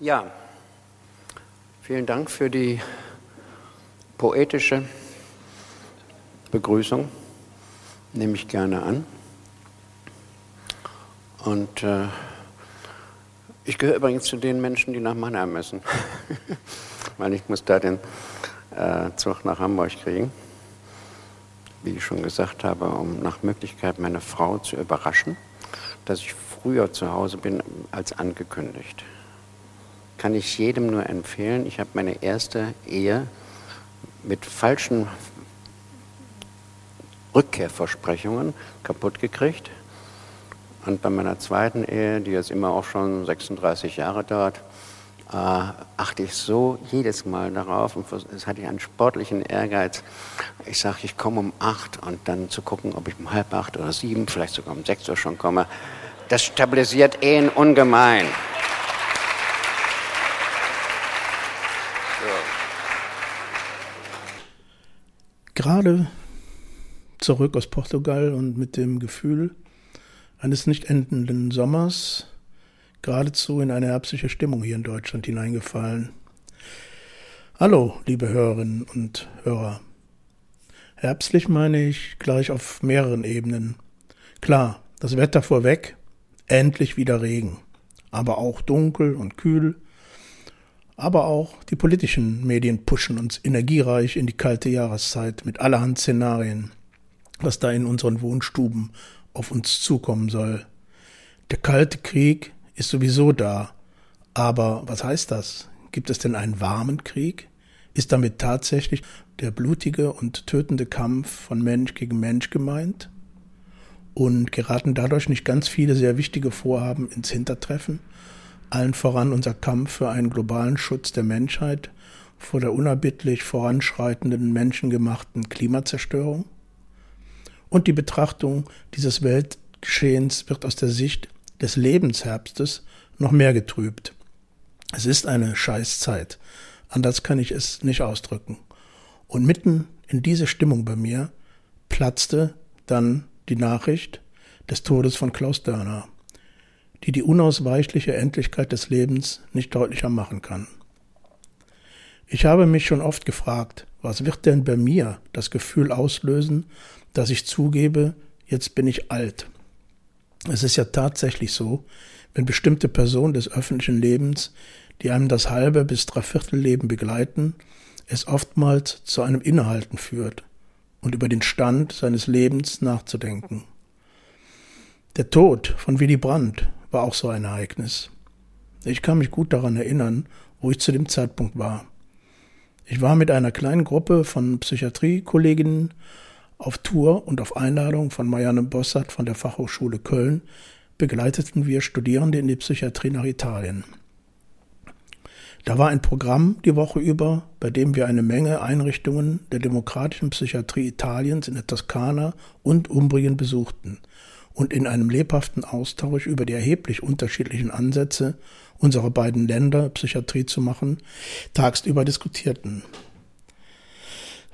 Ja, vielen Dank für die poetische Begrüßung. Nehme ich gerne an. Und äh, ich gehöre übrigens zu den Menschen, die nach Mannheim müssen, weil ich muss da den äh, Zug nach Hamburg kriegen, wie ich schon gesagt habe, um nach Möglichkeit meine Frau zu überraschen, dass ich früher zu Hause bin als angekündigt kann ich jedem nur empfehlen. Ich habe meine erste Ehe mit falschen Rückkehrversprechungen kaputt gekriegt. Und bei meiner zweiten Ehe, die jetzt immer auch schon 36 Jahre dauert, äh, achte ich so jedes Mal darauf und es hatte ich einen sportlichen Ehrgeiz. Ich sage, ich komme um acht und dann zu gucken, ob ich um halb acht oder sieben, vielleicht sogar um sechs Uhr schon komme. Das stabilisiert Ehen ungemein. gerade zurück aus Portugal und mit dem Gefühl eines nicht endenden Sommers geradezu in eine herbstliche Stimmung hier in Deutschland hineingefallen. Hallo, liebe Hörerinnen und Hörer. Herbstlich meine ich gleich auf mehreren Ebenen. Klar, das Wetter vorweg, endlich wieder Regen, aber auch dunkel und kühl, aber auch die politischen Medien pushen uns energiereich in die kalte Jahreszeit mit allerhand Szenarien, was da in unseren Wohnstuben auf uns zukommen soll. Der kalte Krieg ist sowieso da. Aber was heißt das? Gibt es denn einen warmen Krieg? Ist damit tatsächlich der blutige und tötende Kampf von Mensch gegen Mensch gemeint? Und geraten dadurch nicht ganz viele sehr wichtige Vorhaben ins Hintertreffen? allen voran unser Kampf für einen globalen Schutz der Menschheit vor der unerbittlich voranschreitenden menschengemachten Klimazerstörung? Und die Betrachtung dieses Weltgeschehens wird aus der Sicht des Lebensherbstes noch mehr getrübt. Es ist eine Scheißzeit. Anders kann ich es nicht ausdrücken. Und mitten in diese Stimmung bei mir platzte dann die Nachricht des Todes von Klaus Dörner die die unausweichliche Endlichkeit des Lebens nicht deutlicher machen kann. Ich habe mich schon oft gefragt, was wird denn bei mir das Gefühl auslösen, dass ich zugebe, jetzt bin ich alt. Es ist ja tatsächlich so, wenn bestimmte Personen des öffentlichen Lebens, die einem das halbe bis dreiviertel Leben begleiten, es oftmals zu einem Innehalten führt und über den Stand seines Lebens nachzudenken. Der Tod von Willy Brandt war auch so ein Ereignis. Ich kann mich gut daran erinnern, wo ich zu dem Zeitpunkt war. Ich war mit einer kleinen Gruppe von Psychiatriekolleginnen auf Tour und auf Einladung von Marianne Bossert von der Fachhochschule Köln begleiteten wir Studierende in die Psychiatrie nach Italien. Da war ein Programm die Woche über, bei dem wir eine Menge Einrichtungen der demokratischen Psychiatrie Italiens in der Toskana und Umbrien besuchten – und in einem lebhaften Austausch über die erheblich unterschiedlichen Ansätze unserer beiden Länder Psychiatrie zu machen, tagsüber diskutierten.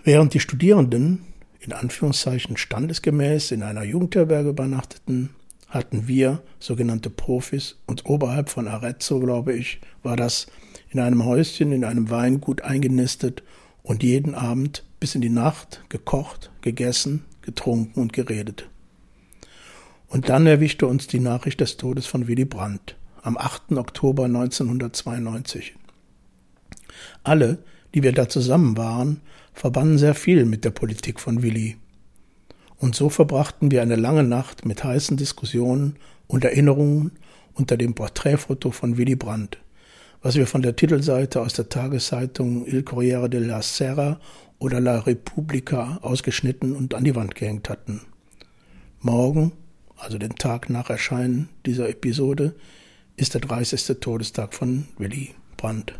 Während die Studierenden in Anführungszeichen standesgemäß in einer Jugendherberge übernachteten, hatten wir, sogenannte Profis, uns oberhalb von Arezzo, glaube ich, war das, in einem Häuschen in einem Weingut eingenistet und jeden Abend bis in die Nacht gekocht, gegessen, getrunken und geredet. Und dann erwischte uns die Nachricht des Todes von Willy Brandt am 8. Oktober 1992. Alle, die wir da zusammen waren, verbanden sehr viel mit der Politik von Willy. Und so verbrachten wir eine lange Nacht mit heißen Diskussionen und Erinnerungen unter dem Porträtfoto von Willy Brandt, was wir von der Titelseite aus der Tageszeitung Il Corriere della Sera oder La Repubblica ausgeschnitten und an die Wand gehängt hatten. Morgen also den Tag nach Erscheinen dieser Episode, ist der 30. Todestag von Willy Brandt.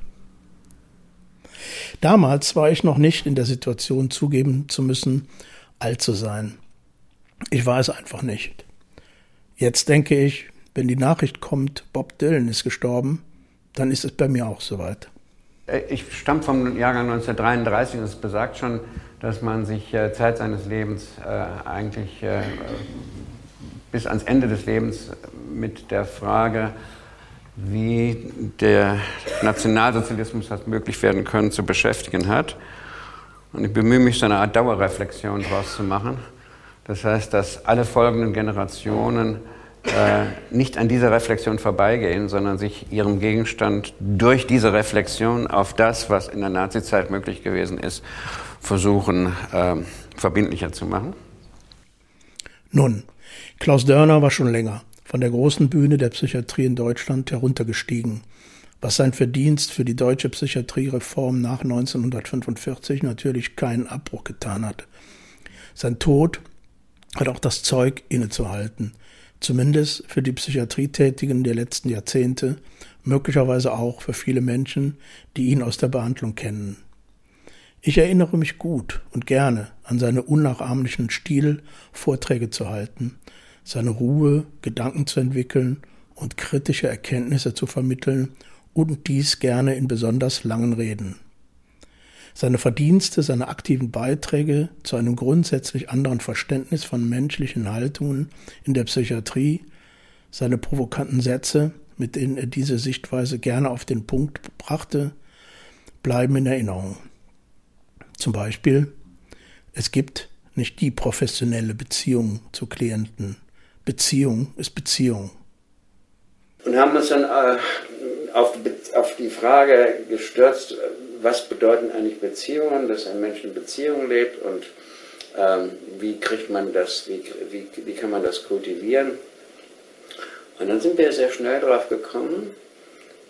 Damals war ich noch nicht in der Situation zugeben zu müssen, alt zu sein. Ich war es einfach nicht. Jetzt denke ich, wenn die Nachricht kommt, Bob Dylan ist gestorben, dann ist es bei mir auch soweit. Äh, ich stamme vom Jahrgang 1933 und es besagt schon, dass man sich äh, Zeit seines Lebens äh, eigentlich bis ans Ende des Lebens mit der Frage, wie der Nationalsozialismus hat möglich werden können, zu beschäftigen hat. Und ich bemühe mich, so eine Art Dauerreflexion daraus zu machen. Das heißt, dass alle folgenden Generationen äh, nicht an dieser Reflexion vorbeigehen, sondern sich ihrem Gegenstand durch diese Reflexion auf das, was in der Nazizeit möglich gewesen ist, versuchen, äh, verbindlicher zu machen? Nun, Klaus Dörner war schon länger von der großen Bühne der Psychiatrie in Deutschland heruntergestiegen, was sein Verdienst für die deutsche Psychiatriereform nach 1945 natürlich keinen Abbruch getan hat. Sein Tod hat auch das Zeug innezuhalten, zumindest für die Psychiatrietätigen der letzten Jahrzehnte, möglicherweise auch für viele Menschen, die ihn aus der Behandlung kennen. Ich erinnere mich gut und gerne an seine unnachahmlichen Stil, Vorträge zu halten, seine Ruhe, Gedanken zu entwickeln und kritische Erkenntnisse zu vermitteln und dies gerne in besonders langen Reden. Seine Verdienste, seine aktiven Beiträge zu einem grundsätzlich anderen Verständnis von menschlichen Haltungen in der Psychiatrie, seine provokanten Sätze, mit denen er diese Sichtweise gerne auf den Punkt brachte, bleiben in Erinnerung. Zum Beispiel, es gibt nicht die professionelle Beziehung zu Klienten. Beziehung ist Beziehung. Und haben uns dann äh, auf, auf die Frage gestürzt, was bedeuten eigentlich Beziehungen, dass ein Mensch in Beziehungen lebt und ähm, wie kriegt man das, wie, wie, wie kann man das kultivieren. Und dann sind wir sehr schnell darauf gekommen,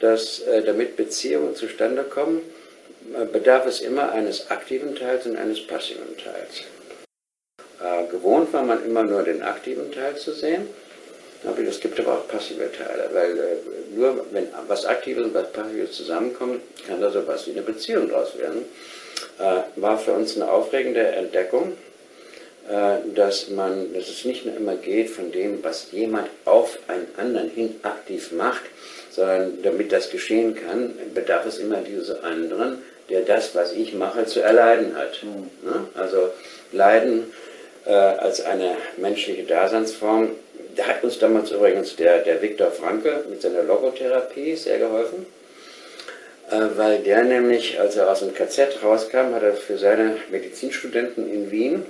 dass äh, damit Beziehungen zustande kommen, äh, bedarf es immer eines aktiven Teils und eines passiven Teils. Äh, gewohnt war man immer nur den aktiven Teil zu sehen, aber es gibt aber auch passive Teile, weil äh, nur wenn was Aktives und was Passives zusammenkommt, kann da so was wie eine Beziehung draus werden. Äh, war für uns eine aufregende Entdeckung, dass man, dass es nicht nur immer geht von dem, was jemand auf einen anderen hin aktiv macht, sondern damit das geschehen kann, bedarf es immer dieses anderen, der das, was ich mache, zu erleiden hat. Mhm. Also Leiden äh, als eine menschliche Daseinsform, da hat uns damals übrigens der, der Viktor Franke mit seiner Logotherapie sehr geholfen, äh, weil der nämlich, als er aus dem KZ rauskam, hat er für seine Medizinstudenten in Wien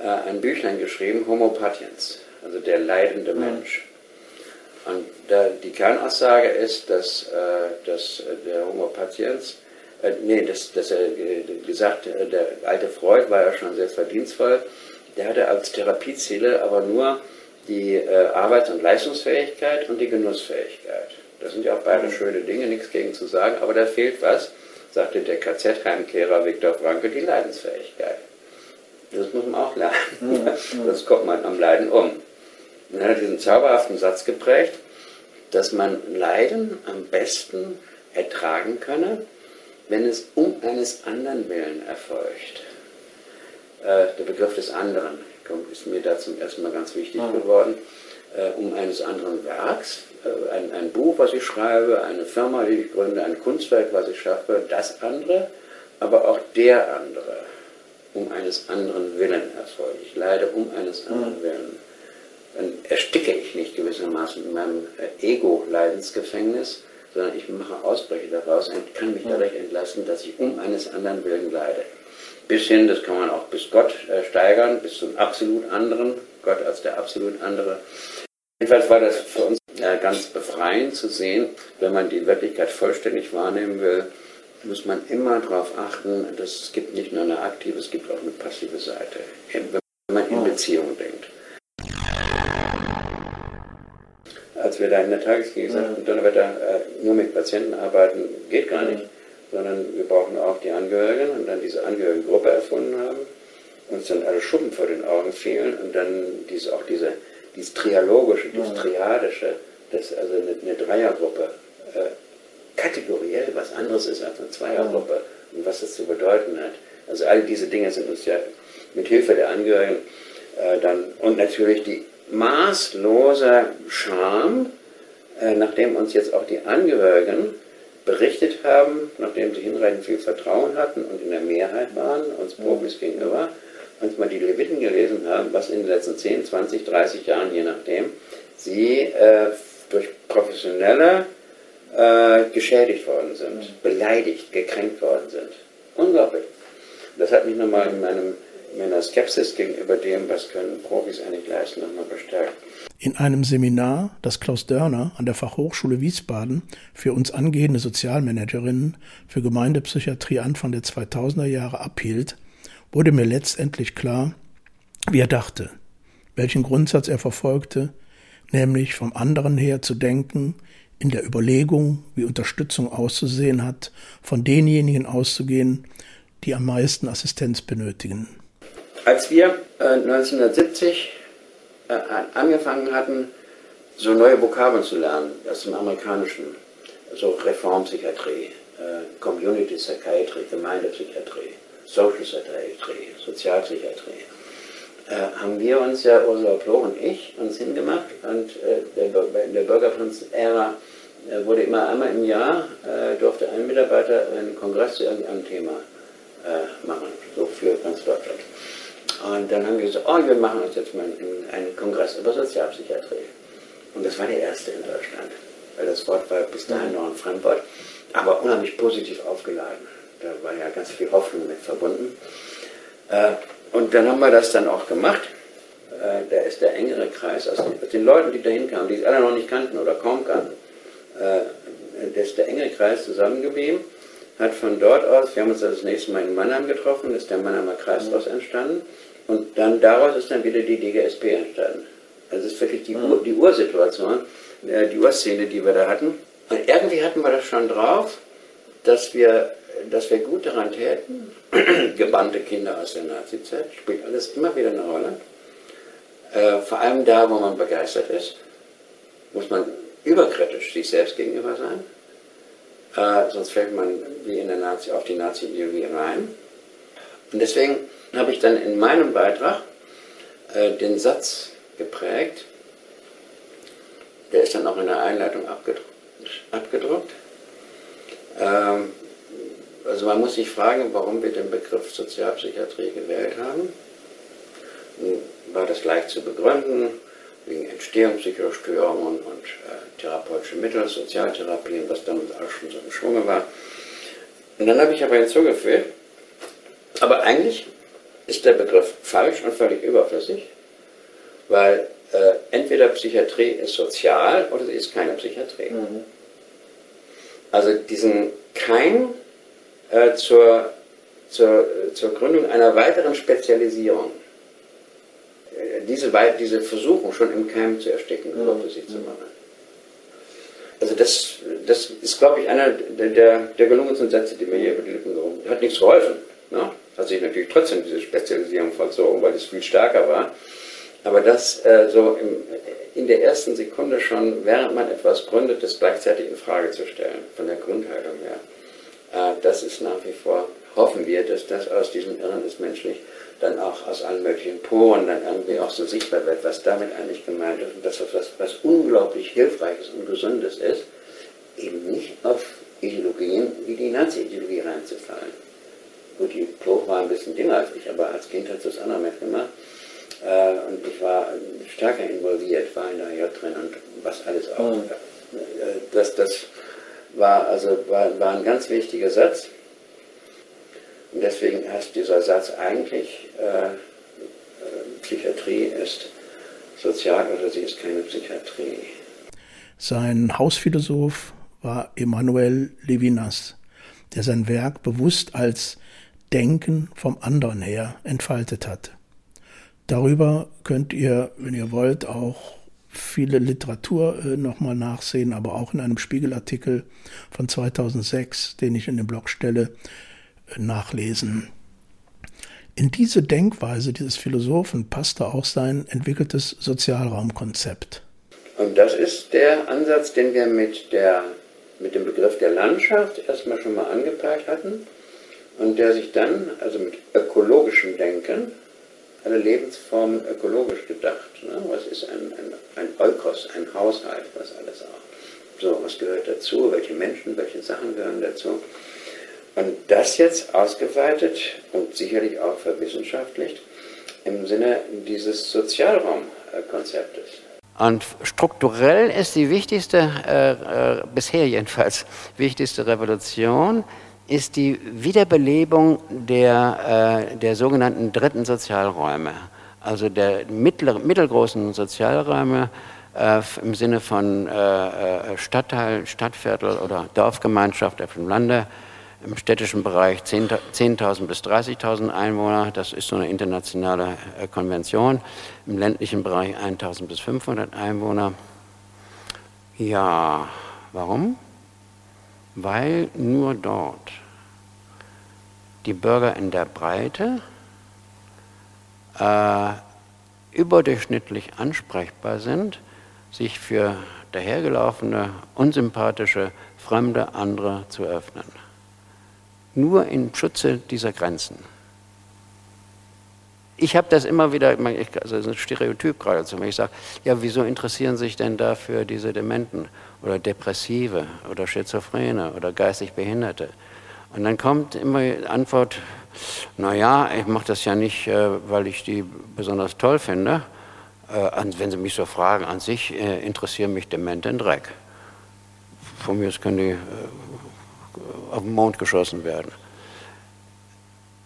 äh, ein Büchlein geschrieben, Homo Patiens, also der leidende mhm. Mensch. Und da, die Kernaussage ist, dass, äh, dass der Homo Patiens äh, nee, das, das er gesagt, äh, der alte Freud war ja schon sehr verdienstvoll. Der hatte als Therapieziele aber nur die äh, Arbeits- und Leistungsfähigkeit und die Genussfähigkeit. Das sind ja auch beide mhm. schöne Dinge, nichts gegen zu sagen, aber da fehlt was, sagte der KZ-Heimkehrer Viktor Franke, die Leidensfähigkeit. Das muss man auch lernen, mhm. sonst kommt man am Leiden um. Und er hat diesen zauberhaften Satz geprägt, dass man Leiden am besten ertragen könne, wenn es um eines anderen Willen erfolgt. Äh, der Begriff des anderen ist mir da zum ersten Mal ganz wichtig mhm. geworden. Äh, um eines anderen Werks, äh, ein, ein, Buch, was ich schreibe, eine Firma, die ich gründe, ein Kunstwerk, was ich schaffe, das andere, aber auch der andere, um eines anderen Willen erfolgt. Ich leide um eines anderen mhm. Willen. Dann ersticke ich nicht gewissermaßen in meinem äh, Ego-Leidensgefängnis, sondern ich mache Ausbrüche daraus und kann mich dadurch entlassen, dass ich um eines anderen Willen leide. Bis hin, das kann man auch bis Gott äh, steigern, bis zum absolut anderen, Gott als der absolut andere. Jedenfalls war das für uns äh, ganz befreiend zu sehen, wenn man die Wirklichkeit vollständig wahrnehmen will, muss man immer darauf achten, dass es gibt nicht nur eine aktive, es gibt auch eine passive Seite, wenn man in Beziehung denkt. als wir da in der Tagesklinik sagten, Donnerwetter, äh, nur mit Patienten arbeiten geht gar nicht, sondern wir brauchen auch die Angehörigen und dann diese Angehörigengruppe erfunden haben, uns dann alle Schuppen vor den Augen fielen und dann diese, auch diese, dieses Trialogische, dieses Triadische, das also eine, eine Dreiergruppe äh, kategoriell was anderes ist als eine Zweiergruppe und was das zu bedeuten hat. Also all diese Dinge sind uns ja mit Hilfe der Angehörigen äh, dann und natürlich die maßloser Scham, äh, nachdem uns jetzt auch die Angehörigen berichtet haben, nachdem sie hinreichend viel Vertrauen hatten und in der Mehrheit waren, uns Profis gegenüber, uns mal die Leviten gelesen haben, was in den letzten 10, 20, 30 Jahren, je nachdem, sie äh, durch Professionelle äh, geschädigt worden sind, beleidigt, gekränkt worden sind. Unglaublich. Das hat mich nochmal in meinem, meiner Skepsis gegenüber dem, was können Profis eigentlich leisten, nochmal bestärkt. In einem Seminar, das Klaus Dörner an der Fachhochschule Wiesbaden für uns angehende Sozialmanagerinnen für Gemeindepsychiatrie Anfang der 2000er Jahre abhielt, wurde mir letztendlich klar, wie er dachte, welchen Grundsatz er verfolgte, nämlich vom anderen her zu denken, in der Überlegung, wie Unterstützung auszusehen hat, von denjenigen auszugehen, die am meisten Assistenz benötigen. Als wir äh, 1970 äh, angefangen hatten, so neue Vokabeln zu lernen. Aus dem Amerikanischen, so Reformpsychiatrie, äh, Community Psychiatry, Gemeindepsychiatrie, Social Psychiatry, Sozialpsychiatrie, äh, haben wir uns ja, Ursula Ploch und ich, uns hingemacht und äh, der, in der Bürgerprinz-Ära äh, wurde immer einmal im Jahr, äh, durfte ein Mitarbeiter einen Kongress zu irgendeinem Thema machen, so für ganz Deutschland. Und dann haben wir gesagt, oh, wir machen uns jetzt mal einen, Kongress über Sozialpsychiatrie. Und das war der erste in Deutschland, weil das Wort war bis dahin noch ein Fremdwort, aber unheimlich positiv aufgeladen. Da war ja ganz viel Hoffnung mit verbunden. Äh, und dann haben wir das dann auch gemacht. Äh, da ist der engere Kreis aus den, Leuten, die dahin kamen, die es alle noch nicht kannten oder kaum kannten, äh, da ist der enge Kreis zusammengeblieben. Hat von dort aus, wir haben uns das nächste Mal in Mannheim getroffen, ist der Mannheimer Kreis daraus entstanden. Und dann daraus ist dann wieder die DGSP entstanden. Also es ist wirklich die, Ur, die Ursituation, die Urszene, die wir da hatten. Und irgendwie hatten wir das schon drauf, dass wir dass wir gut daran täten, gebannte Kinder aus der Nazizeit, spielt alles immer wieder eine Rolle. Äh, vor allem da, wo man begeistert ist, muss man überkritisch sich selbst gegenüber sein. Äh, sonst fällt man wie in der Nazi auf die Nazi-Ideologie rein. Und deswegen habe ich dann in meinem Beitrag äh, den Satz geprägt, der ist dann auch in der Einleitung abgedruckt. abgedruckt. Ähm, also man muss sich fragen, warum wir den Begriff Sozialpsychiatrie gewählt haben. War das leicht zu begründen, wegen Entstehung psychischer Störungen und äh, therapeutische Mittel, Sozialtherapien, was damals auch schon so im Schwunge war. Und dann habe ich aber hinzugefügt, aber eigentlich ist der Begriff falsch und völlig überflüssig, weil äh, entweder Psychiatrie ist sozial oder sie ist keine Psychiatrie. Mhm. Also diesen Keim äh, zur, zur, zur Gründung einer weiteren Spezialisierung. Diese, diese Versuchung schon im Keim zu ersticken, mhm. sich zu machen. Also das, das ist, glaube ich, einer der, der, der gelungensten Sätze, die mir hier über die Lippen gehoben Hat nichts geholfen. Ne? Hat sich natürlich trotzdem diese Spezialisierung vollzogen, weil es viel stärker war. Aber das äh, so im, in der ersten Sekunde schon, während man etwas gründet, das gleichzeitig in Frage zu stellen, von der Grundhaltung her. Äh, das ist nach wie vor, hoffen wir, dass das aus diesem Irren ist menschlich dann auch aus allen möglichen Poren dann irgendwie auch so sichtbar wird, was damit eigentlich gemeint ist und dass das was, was unglaublich Hilfreiches und Gesundes ist, eben nicht auf Ideologien wie die Nazi-Ideologie reinzufallen. Gut, die Ploch war ein bisschen dünner als ich, aber als Kind hat es das auch noch mitgemacht. Äh, und ich war stärker involviert, war in der J drin und was alles auch. Mhm. Das, das war, also, war, war ein ganz wichtiger Satz. Und deswegen heißt dieser Satz eigentlich, äh, äh, Psychiatrie ist sozial oder sie ist keine Psychiatrie. Sein Hausphilosoph war Emmanuel Levinas, der sein Werk bewusst als Denken vom anderen her entfaltet hat. Darüber könnt ihr, wenn ihr wollt, auch viele Literatur äh, nochmal nachsehen, aber auch in einem Spiegelartikel von 2006, den ich in den Blog stelle, nachlesen. In diese Denkweise dieses Philosophen passte auch sein entwickeltes Sozialraumkonzept. Und das ist der Ansatz, den wir mit, der, mit dem Begriff der Landschaft erstmal schon mal angepeilt hatten und der sich dann, also mit ökologischem Denken, alle Lebensformen ökologisch gedacht. Ne? Was ist ein, ein, ein Eukos, ein Haushalt, was alles auch So, was gehört dazu? Welche Menschen, welche Sachen gehören dazu? Und das jetzt ausgeweitet und sicherlich auch verwissenschaftlicht im Sinne dieses Sozialraumkonzeptes. Und strukturell ist die wichtigste, äh, äh, bisher jedenfalls, wichtigste Revolution, ist die Wiederbelebung der, äh, der sogenannten dritten Sozialräume, also der mittler, mittelgroßen Sozialräume äh, im Sinne von äh, äh Stadtteil, Stadtviertel oder Dorfgemeinschaft auf dem Lande, im städtischen Bereich 10.000 10 bis 30.000 Einwohner, das ist so eine internationale äh, Konvention, im ländlichen Bereich 1.000 bis 500 Einwohner. Ja, warum? Weil nur dort die Bürger in der Breite äh, überdurchschnittlich ansprechbar sind, sich für dahergelaufene, unsympathische, fremde andere zu öffnen nur im Schutze dieser Grenzen. Ich habe das immer wieder, also ein Stereotyp geradezu, wenn ich sage, ja, wieso interessieren sich denn dafür diese Dementen oder Depressive oder Schizophrene oder geistig Behinderte? Und dann kommt immer die Antwort, naja, ich mache das ja nicht, äh, weil ich die besonders toll finde. Äh, wenn Sie mich so fragen, an sich äh, interessieren mich Demente ein Dreck. Von mir aus können die auf den Mond geschossen werden.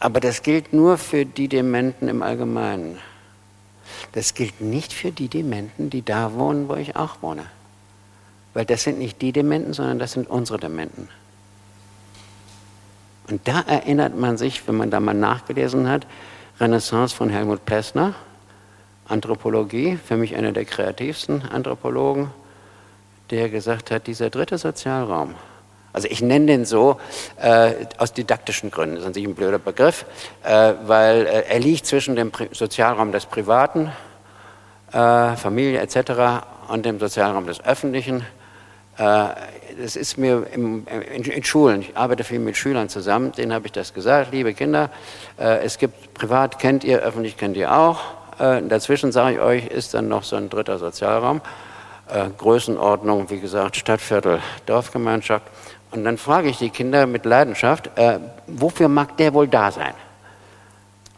Aber das gilt nur für die Dementen im Allgemeinen. Das gilt nicht für die Dementen, die da wohnen, wo ich auch wohne. Weil das sind nicht die Dementen, sondern das sind unsere Dementen. Und da erinnert man sich, wenn man da mal nachgelesen hat, Renaissance von Helmut Plessner, Anthropologie, für mich einer der kreativsten Anthropologen, der gesagt hat, dieser dritte Sozialraum, also ich nenne den so äh, aus didaktischen Gründen, das ist an sich ein blöder Begriff, äh, weil äh, er liegt zwischen dem Pri Sozialraum des Privaten, äh, Familie etc. und dem Sozialraum des Öffentlichen. Äh, das ist mir im, in, in, Schulen, ich arbeite viel mit Schülern zusammen, denen habe ich das gesagt, liebe Kinder, äh, es gibt privat kennt ihr, öffentlich kennt ihr auch. dazwischen sage ich euch, ist dann noch so ein dritter Sozialraum. Größenordnung, wie gesagt, Stadtviertel, Dorfgemeinschaft. Und dann frage ich die Kinder mit Leidenschaft, äh, wofür mag der wohl da sein?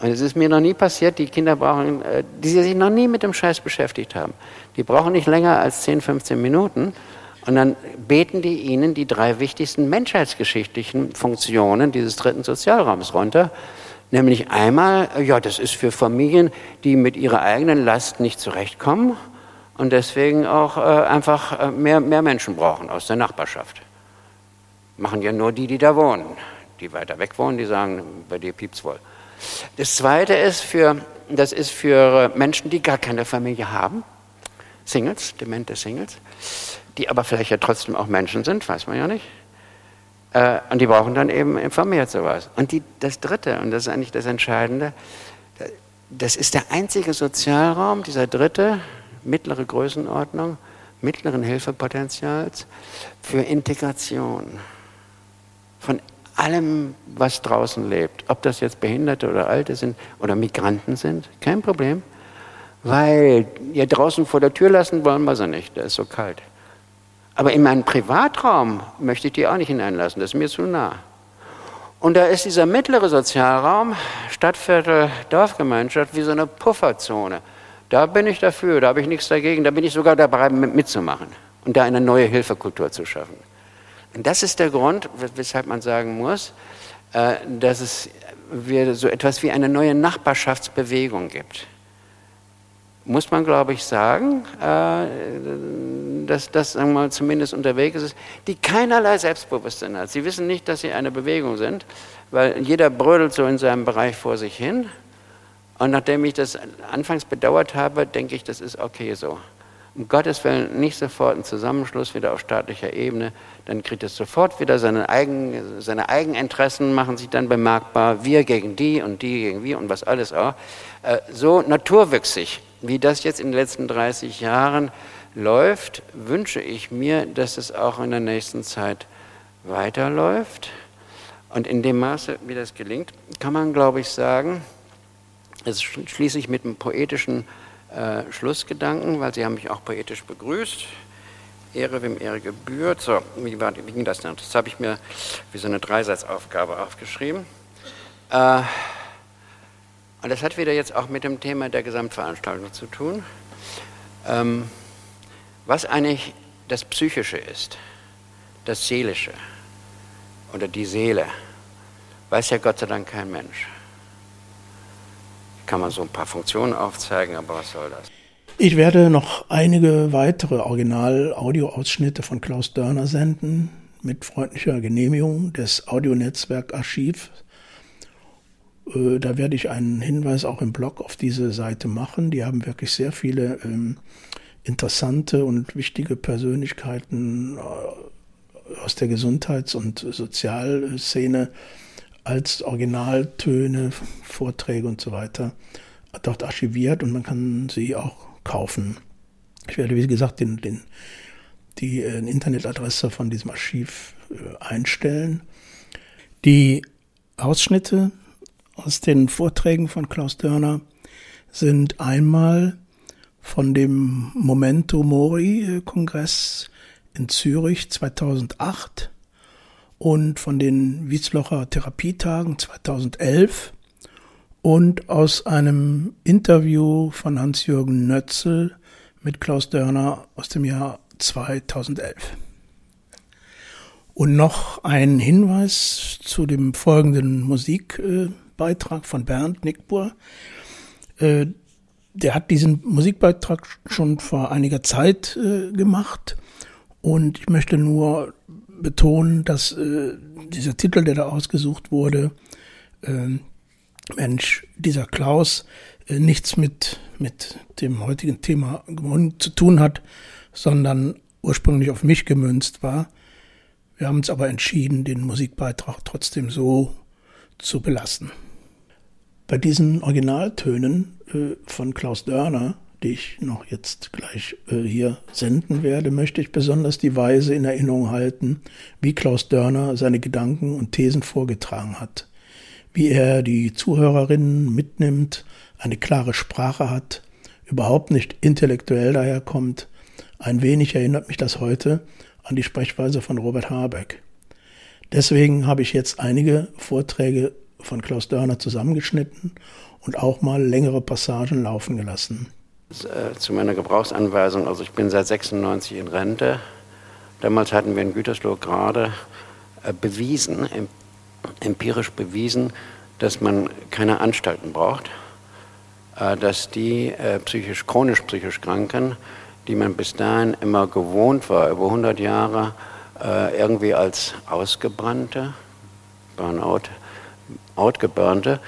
Und es ist mir noch nie passiert, die Kinder brauchen, äh, die sich noch nie mit dem Scheiß beschäftigt haben. Die brauchen nicht länger als 10, 15 Minuten. Und dann beten die ihnen die drei wichtigsten menschheitsgeschichtlichen Funktionen dieses dritten Sozialraums runter. Nämlich einmal, ja, das ist für Familien, die mit ihrer eigenen Last nicht zurechtkommen und deswegen auch äh, einfach äh, mehr, mehr Menschen brauchen aus der Nachbarschaft machen ja nur die, die da wohnen. Die weiter weg wohnen, die sagen, bei dir piept's wohl. Das zweite ist für, das ist für Menschen, die gar keine Familie haben. Singles, demente Singles, die aber vielleicht ja trotzdem auch Menschen sind, weiß man ja nicht. Äh, und die brauchen dann eben informiert sowas. Und die, das dritte, und das ist eigentlich das Entscheidende, das ist der einzige Sozialraum, dieser dritte, mittlere Größenordnung, mittleren Hilfepotenzials für Integration von allem, was draußen lebt. Ob das jetzt Behinderte oder Alte sind oder Migranten sind, kein Problem. Weil ja draußen vor der Tür lassen wollen wir sie nicht, da ist so kalt. Aber in meinen Privatraum möchte ich die auch nicht hineinlassen, das ist mir zu nah. Und da ist dieser mittlere Sozialraum, Stadtviertel, Dorfgemeinschaft, wie so eine Pufferzone. Da bin ich dafür, da habe ich nichts dagegen, da bin ich sogar dabei mitzumachen und da eine neue Hilfekultur zu schaffen. Das ist der Grund, weshalb man sagen muss, äh, dass es so etwas wie eine neue Nachbarschaftsbewegung gibt. Muss man, glaube ich, sagen, äh, dass das sagen wir mal, zumindest unterwegs ist, die keinerlei Selbstbewusstsein hat. Sie wissen nicht, dass sie eine Bewegung sind, weil jeder brödelt so in seinem Bereich vor sich hin. Und nachdem ich das anfangs bedauert habe, denke ich, das ist okay so um Gottes Willen nicht sofort ein Zusammenschluss wieder auf staatlicher Ebene, dann kriegt es sofort wieder seine, Eigen, seine Eigeninteressen, machen sich dann bemerkbar, wir gegen die und die gegen wir und was alles auch. Äh, so naturwüchsig, wie das jetzt in den letzten 30 Jahren läuft, wünsche ich mir, dass es auch in der nächsten Zeit weiterläuft. Und in dem Maße, wie das gelingt, kann man, glaube ich, sagen, es schließe ich mit einem poetischen äh, Schlussgedanken, weil Sie haben mich auch poetisch begrüßt. Ehre, wem Ehre gebührt. So, wie, war, wie ging das denn? Das habe ich mir wie so eine Dreisatzaufgabe aufgeschrieben. Äh, und das hat wieder jetzt auch mit dem Thema der Gesamtveranstaltung zu tun. Ähm, was eigentlich das Psychische ist, das Seelische oder die Seele, weiß ja Gott sei Dank kein Mensch. Kann man so ein paar Funktionen aufzeigen, aber was soll das? Ich werde noch einige weitere Original-Audioausschnitte von Klaus Dörner senden, mit freundlicher Genehmigung des Audionetzwerk-Archiv. Äh, da werde ich einen Hinweis auch im Blog auf diese Seite machen. Die haben wirklich sehr viele ähm, interessante und wichtige Persönlichkeiten äh, aus der Gesundheits- und Sozialszene als Originaltöne, Vorträge und so weiter dort archiviert und man kann sie auch kaufen. Ich werde, wie gesagt, den, den, die äh, Internetadresse von diesem Archiv äh, einstellen. Die Ausschnitte aus den Vorträgen von Klaus Dörner sind einmal von dem Momento Mori Kongress in Zürich 2008 und von den Wieslocher Therapietagen 2011 und aus einem Interview von Hans-Jürgen Nötzel mit Klaus Dörner aus dem Jahr 2011. Und noch ein Hinweis zu dem folgenden Musikbeitrag von Bernd Nickbur. Äh, der hat diesen Musikbeitrag schon vor einiger Zeit äh, gemacht und ich möchte nur betonen, dass äh, dieser Titel, der da ausgesucht wurde, Mensch, dieser Klaus, nichts mit, mit dem heutigen Thema zu tun hat, sondern ursprünglich auf mich gemünzt war. Wir haben uns aber entschieden, den Musikbeitrag trotzdem so zu belassen. Bei diesen Originaltönen äh, von Klaus Dörner, die ich noch jetzt gleich äh, hier senden werde, möchte ich besonders die Weise in Erinnerung halten, wie Klaus Dörner seine Gedanken und Thesen vorgetragen hat, wie er die Zuhörerinnen mitnimmt, eine klare Sprache hat, überhaupt nicht intellektuell daherkommt. Ein wenig erinnert mich das heute an die Sprechweise von Robert Habeck. Deswegen habe ich jetzt einige Vorträge von Klaus Dörner zusammengeschnitten und auch mal längere Passagen laufen gelassen. Äh, zu meiner Gebrauchsanweisung, also ich bin seit 96 in Rente. Damals hatten wir in Gütersloh gerade äh, bewiesen, empirisch bewiesen, dass man keine Anstalten braucht, äh, dass die psychisch, chronisch psychisch Kranken, die man bis dahin immer gewohnt war, über 100 Jahre irgendwie als Ausgebrannte, Burnout, outgeburnte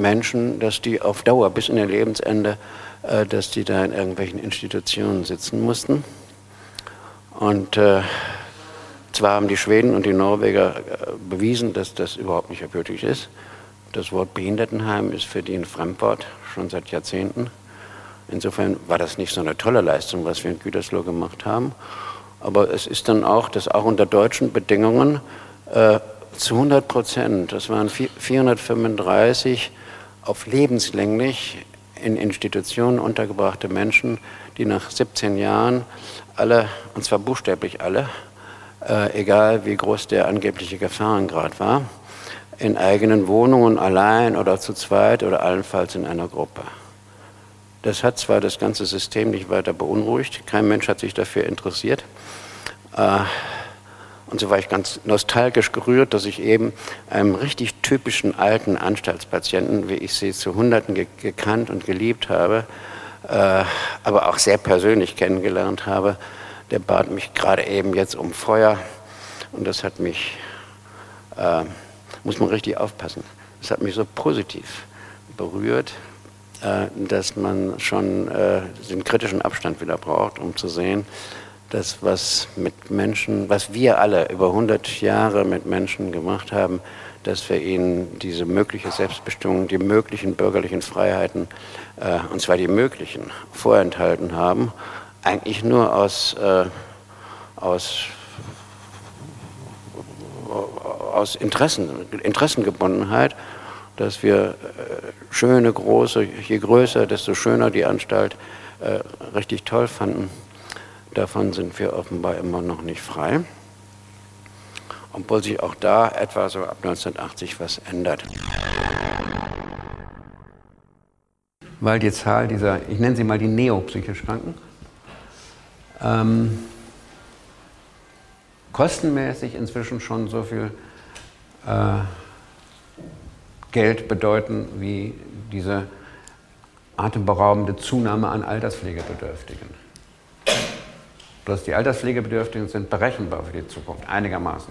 Menschen, dass die auf Dauer bis in ihr Lebensende, äh, dass die da in irgendwelchen Institutionen sitzen mussten. Und äh, zwar haben die Schweden und die Norweger äh, bewiesen, dass das überhaupt nicht erbürtig ist. Das Wort Behindertenheim ist für die ein Fremdwort, schon seit Jahrzehnten. Insofern war das nicht so eine tolle Leistung, was wir in Gütersloh gemacht haben. Aber es ist dann auch, dass auch unter deutschen Bedingungen äh, zu 100 Prozent, das waren 435 auf lebenslänglich in Institutionen untergebrachte Menschen, die nach 17 Jahren alle, und zwar buchstäblich alle, äh, egal wie groß der angebliche Gefahrengrad war, in eigenen Wohnungen allein oder zu zweit oder allenfalls in einer Gruppe. Das hat zwar das ganze System nicht weiter beunruhigt, kein Mensch hat sich dafür interessiert. Äh, und so war ich ganz nostalgisch gerührt, dass ich eben einem richtig typischen alten Anstaltspatienten, wie ich sie zu Hunderten ge gekannt und geliebt habe, äh, aber auch sehr persönlich kennengelernt habe, der bat mich gerade eben jetzt um Feuer. Und das hat mich, äh, muss man richtig aufpassen, das hat mich so positiv berührt, äh, dass man schon äh, den kritischen Abstand wieder braucht, um zu sehen, das, was mit Menschen, was wir alle über 100 Jahre mit Menschen gemacht haben, dass wir ihnen diese mögliche Selbstbestimmung, die möglichen bürgerlichen Freiheiten, äh, und zwar die möglichen, vorenthalten haben, eigentlich nur aus, äh, aus, aus Interessen, Interessengebundenheit, dass wir äh, schöne, große, je größer, desto schöner die Anstalt, äh, richtig toll fanden, davon sind wir offenbar immer noch nicht frei. Obwohl sich auch da etwa so ab 1980 was ändert. Weil die Zahl dieser, ich nenne sie mal die neopsychisch Kranken, ähm, kostenmäßig inzwischen schon so viel äh, Geld bedeuten wie diese atemberaubende Zunahme an Alterspflegebedürftigen. Bloß die Alterspflegebedürftigen sind berechenbar für die Zukunft, einigermaßen.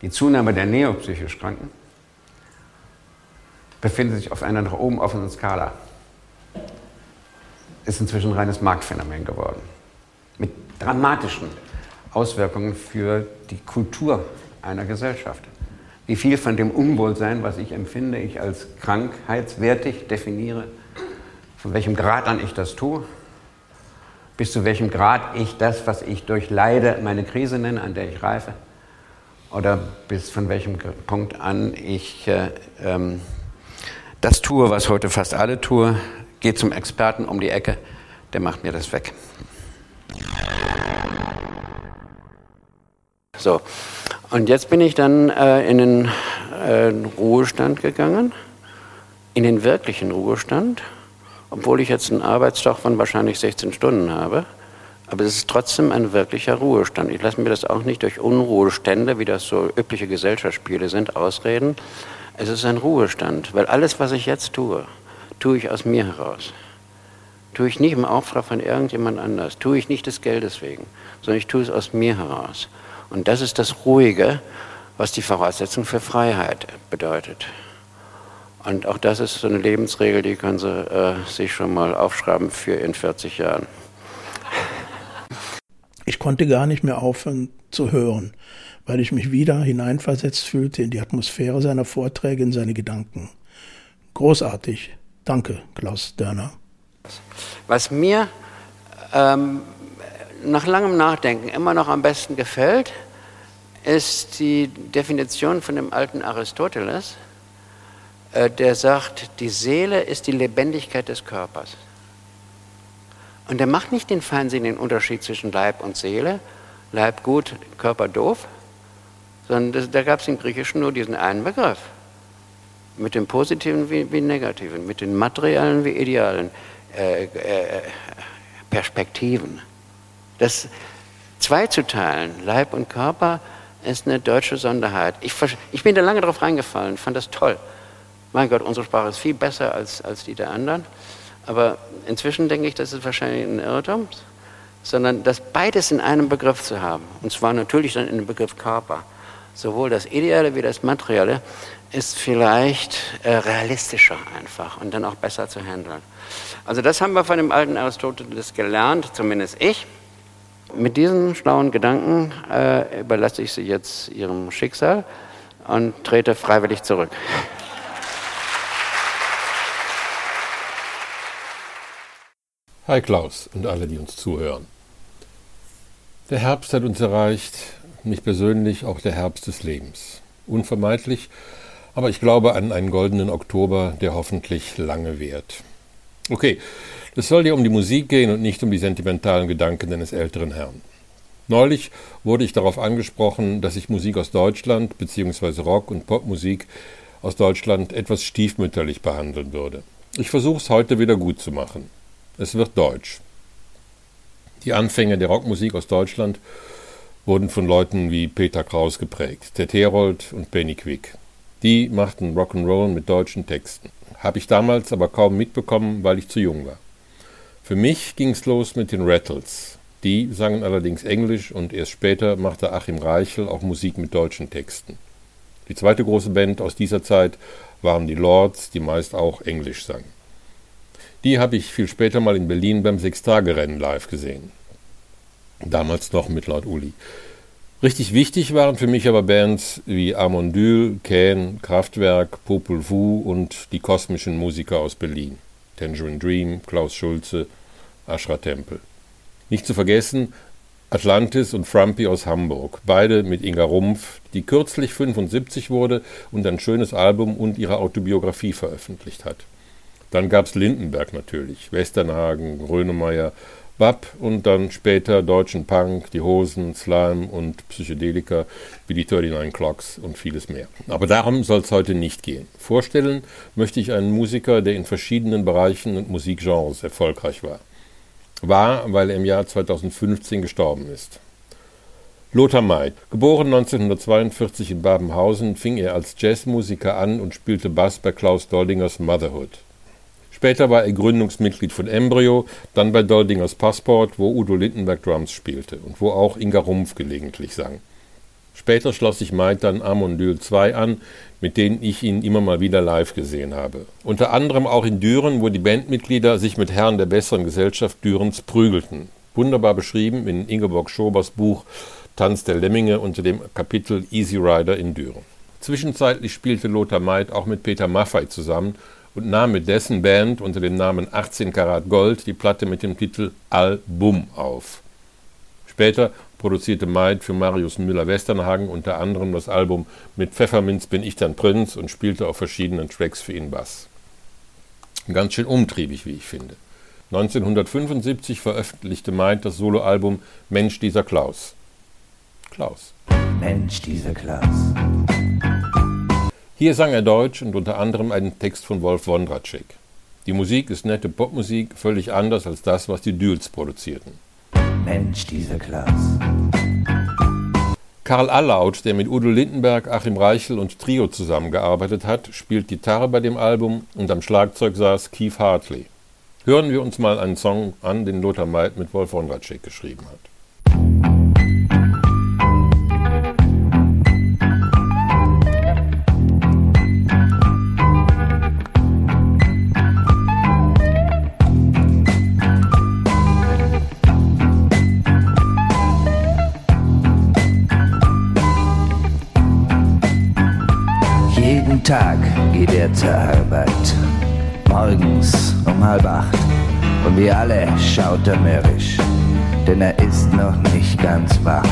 Die Zunahme der neopsychisch Kranken befindet sich auf einer nach oben offenen Skala. Ist inzwischen ein reines Marktphänomen geworden. Mit dramatischen Auswirkungen für die Kultur einer Gesellschaft. Wie viel von dem Unwohlsein, was ich empfinde, ich als krankheitswertig definiere, von welchem Grad an ich das tue, bis zu welchem Grad ich das, was ich durch Leide meine Krise nenne, an der ich reife, oder bis von welchem Punkt an ich äh, ähm, das tue, was heute fast alle tue, gehe zum Experten um die Ecke, der macht mir das weg. So, und jetzt bin ich dann äh, in den äh, Ruhestand gegangen, in den wirklichen Ruhestand, obwohl ich jetzt einen Arbeitstag von wahrscheinlich 16 Stunden habe. Aber es ist trotzdem ein wirklicher Ruhestand. Ich lasse mir das auch nicht durch Unruhestände, wie das so übliche Gesellschaftsspiele sind, ausreden. Es ist ein Ruhestand, weil alles, was ich jetzt tue, tue ich aus mir heraus. Tue ich nicht im Auftrag von irgendjemand anders, tue ich nicht des Geldes wegen, sondern ich tue es aus mir heraus. Und das ist das Ruhige, was die Voraussetzung für Freiheit bedeutet. Und auch das ist so eine Lebensregel, die können Sie äh, sich schon mal aufschreiben für in 40 Jahren. Ich konnte gar nicht mehr aufhören zu hören, weil ich mich wieder hineinversetzt fühlte in die Atmosphäre seiner Vorträge, in seine Gedanken. Großartig. Danke, Klaus Dörner. Was mir ähm, nach langem Nachdenken immer noch am besten gefällt, ist die Definition von dem alten Aristoteles, der sagt, die Seele ist die Lebendigkeit des Körpers. Und er macht nicht den feinsinnigen Unterschied zwischen Leib und Seele, Leib gut, Körper doof, sondern das, da gab es im Griechischen nur diesen einen Begriff. Mit dem Positiven wie, wie Negativen, mit den materiellen wie idealen äh, äh, Perspektiven. Das zweizuteilen, Leib und Körper, ist eine deutsche Sonderheit. Ich, ich bin da lange drauf reingefallen, fand das toll. Mein Gott, unsere Sprache ist viel besser als, als die der anderen. Aber inzwischen denke ich, das ist wahrscheinlich ein Irrtum, sondern das beides in einem Begriff zu haben. Und zwar natürlich dann in dem Begriff Körper. Sowohl das Ideale wie das Materielle ist vielleicht äh, realistischer einfach und dann auch besser zu handeln. Also das haben wir von dem alten Aristoteles gelernt, zumindest ich. Mit diesen schlauen Gedanken äh, überlasse ich Sie jetzt Ihrem Schicksal und trete freiwillig zurück. Hi Klaus und alle, die uns zuhören. Der Herbst hat uns erreicht, mich persönlich auch der Herbst des Lebens. Unvermeidlich, aber ich glaube an einen goldenen Oktober, der hoffentlich lange währt. Okay, es soll ja um die Musik gehen und nicht um die sentimentalen Gedanken eines älteren Herrn. Neulich wurde ich darauf angesprochen, dass ich Musik aus Deutschland bzw. Rock- und Popmusik aus Deutschland etwas stiefmütterlich behandeln würde. Ich versuche es heute wieder gut zu machen. Es wird deutsch. Die Anfänge der Rockmusik aus Deutschland wurden von Leuten wie Peter Kraus geprägt, Ted Herold und Benny Quick. Die machten Rock'n'Roll mit deutschen Texten. Habe ich damals aber kaum mitbekommen, weil ich zu jung war. Für mich ging's los mit den Rattles. Die sangen allerdings Englisch und erst später machte Achim Reichel auch Musik mit deutschen Texten. Die zweite große Band aus dieser Zeit waren die Lords, die meist auch Englisch sangen. Die habe ich viel später mal in Berlin beim Sechstagerennen live gesehen. Damals noch mit Lord Uli. Richtig wichtig waren für mich aber Bands wie Amondyl, Can, Kraftwerk, Popol Vuh und die kosmischen Musiker aus Berlin. Tangerine Dream, Klaus Schulze, Ashra Tempel. Nicht zu vergessen Atlantis und Frumpy aus Hamburg, beide mit Inga Rumpf, die kürzlich 75 wurde und ein schönes Album und ihre Autobiografie veröffentlicht hat. Dann gab es Lindenberg natürlich, Westernhagen, Grönemeyer, Bab und dann später deutschen Punk, die Hosen, Slime und Psychedelika wie die 39 Clocks und vieles mehr. Aber darum soll es heute nicht gehen. Vorstellen möchte ich einen Musiker, der in verschiedenen Bereichen und Musikgenres erfolgreich war. War, weil er im Jahr 2015 gestorben ist. Lothar Maid. Geboren 1942 in Babenhausen, fing er als Jazzmusiker an und spielte Bass bei Klaus Doldingers Motherhood. Später war er Gründungsmitglied von Embryo, dann bei Doldingers Passport, wo Udo Lindenberg Drums spielte und wo auch Inga Rumpf gelegentlich sang. Später schloss sich Maid dann Amondyl 2 an, mit denen ich ihn immer mal wieder live gesehen habe. Unter anderem auch in Düren, wo die Bandmitglieder sich mit Herren der besseren Gesellschaft Dürens prügelten. Wunderbar beschrieben in Ingeborg Schobers Buch Tanz der Lemminge unter dem Kapitel Easy Rider in Düren. Zwischenzeitlich spielte Lothar Maid auch mit Peter Maffay zusammen und nahm mit dessen Band unter dem Namen 18 Karat Gold die Platte mit dem Titel Album auf. Später produzierte Maid für Marius Müller-Westernhagen unter anderem das Album Mit Pfefferminz bin ich dann Prinz und spielte auf verschiedenen Tracks für ihn Bass. Ganz schön umtriebig, wie ich finde. 1975 veröffentlichte Maid das Soloalbum Mensch dieser Klaus. Klaus. Mensch dieser Klaus. Hier sang er Deutsch und unter anderem einen Text von Wolf Wondracek. Die Musik ist nette Popmusik, völlig anders als das, was die Düls produzierten. Mensch, dieser Klaus. Karl Allaut, der mit Udo Lindenberg, Achim Reichel und Trio zusammengearbeitet hat, spielt Gitarre bei dem Album und am Schlagzeug saß Keith Hartley. Hören wir uns mal einen Song an, den Lothar Maid mit Wolf Wondracek geschrieben hat. Tag geht er zur Arbeit, morgens um halb acht. Und wir alle schaut er mürrisch, denn er ist noch nicht ganz wach.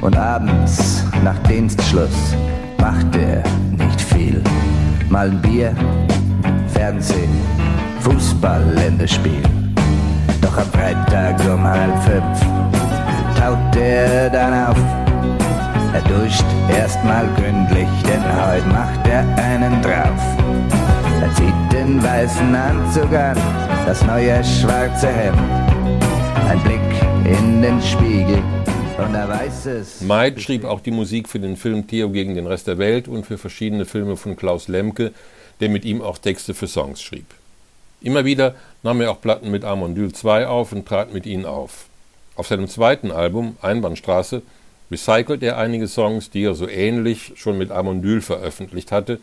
Und abends, nach Dienstschluss, macht er nicht viel. Mal ein Bier, Fernsehen, Fußball, Länderspiel. Doch am Freitag um halb fünf taut er dann auf er duscht erstmal gründlich, denn heute macht er einen drauf. Er zieht den weißen Anzug an, das neue schwarze Hemd. Ein Blick in den Spiegel und er weiß es. Maid schrieb auch die Musik für den Film Theo gegen den Rest der Welt und für verschiedene Filme von Klaus Lemke, der mit ihm auch Texte für Songs schrieb. Immer wieder nahm er auch Platten mit Amondyl 2 auf und trat mit ihnen auf. Auf seinem zweiten Album, Einbahnstraße, recycelt er einige Songs, die er so ähnlich schon mit Amondyl veröffentlicht hatte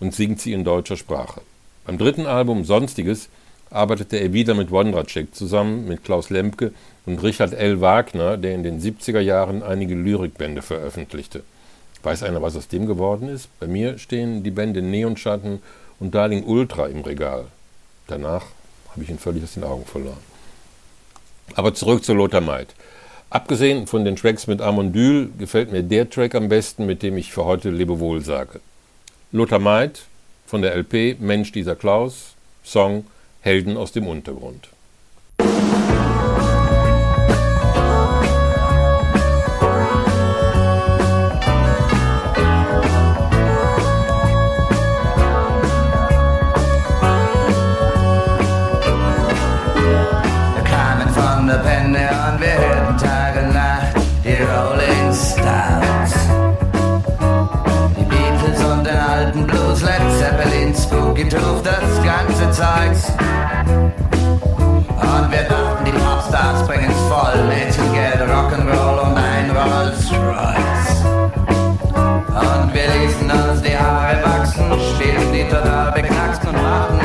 und singt sie in deutscher Sprache. Beim dritten Album Sonstiges arbeitete er wieder mit Wondracek zusammen, mit Klaus Lemke und Richard L. Wagner, der in den 70er Jahren einige Lyrikbände veröffentlichte. Weiß einer, was aus dem geworden ist? Bei mir stehen die Bände Neonschatten und Darling Ultra im Regal. Danach habe ich ihn völlig aus den Augen verloren. Aber zurück zu Lothar Maid. Abgesehen von den Tracks mit Amondyl gefällt mir der Track am besten, mit dem ich für heute Lebewohl sage. Lothar Maid von der LP Mensch dieser Klaus, Song Helden aus dem Untergrund. Spielten die total beknacksten und machten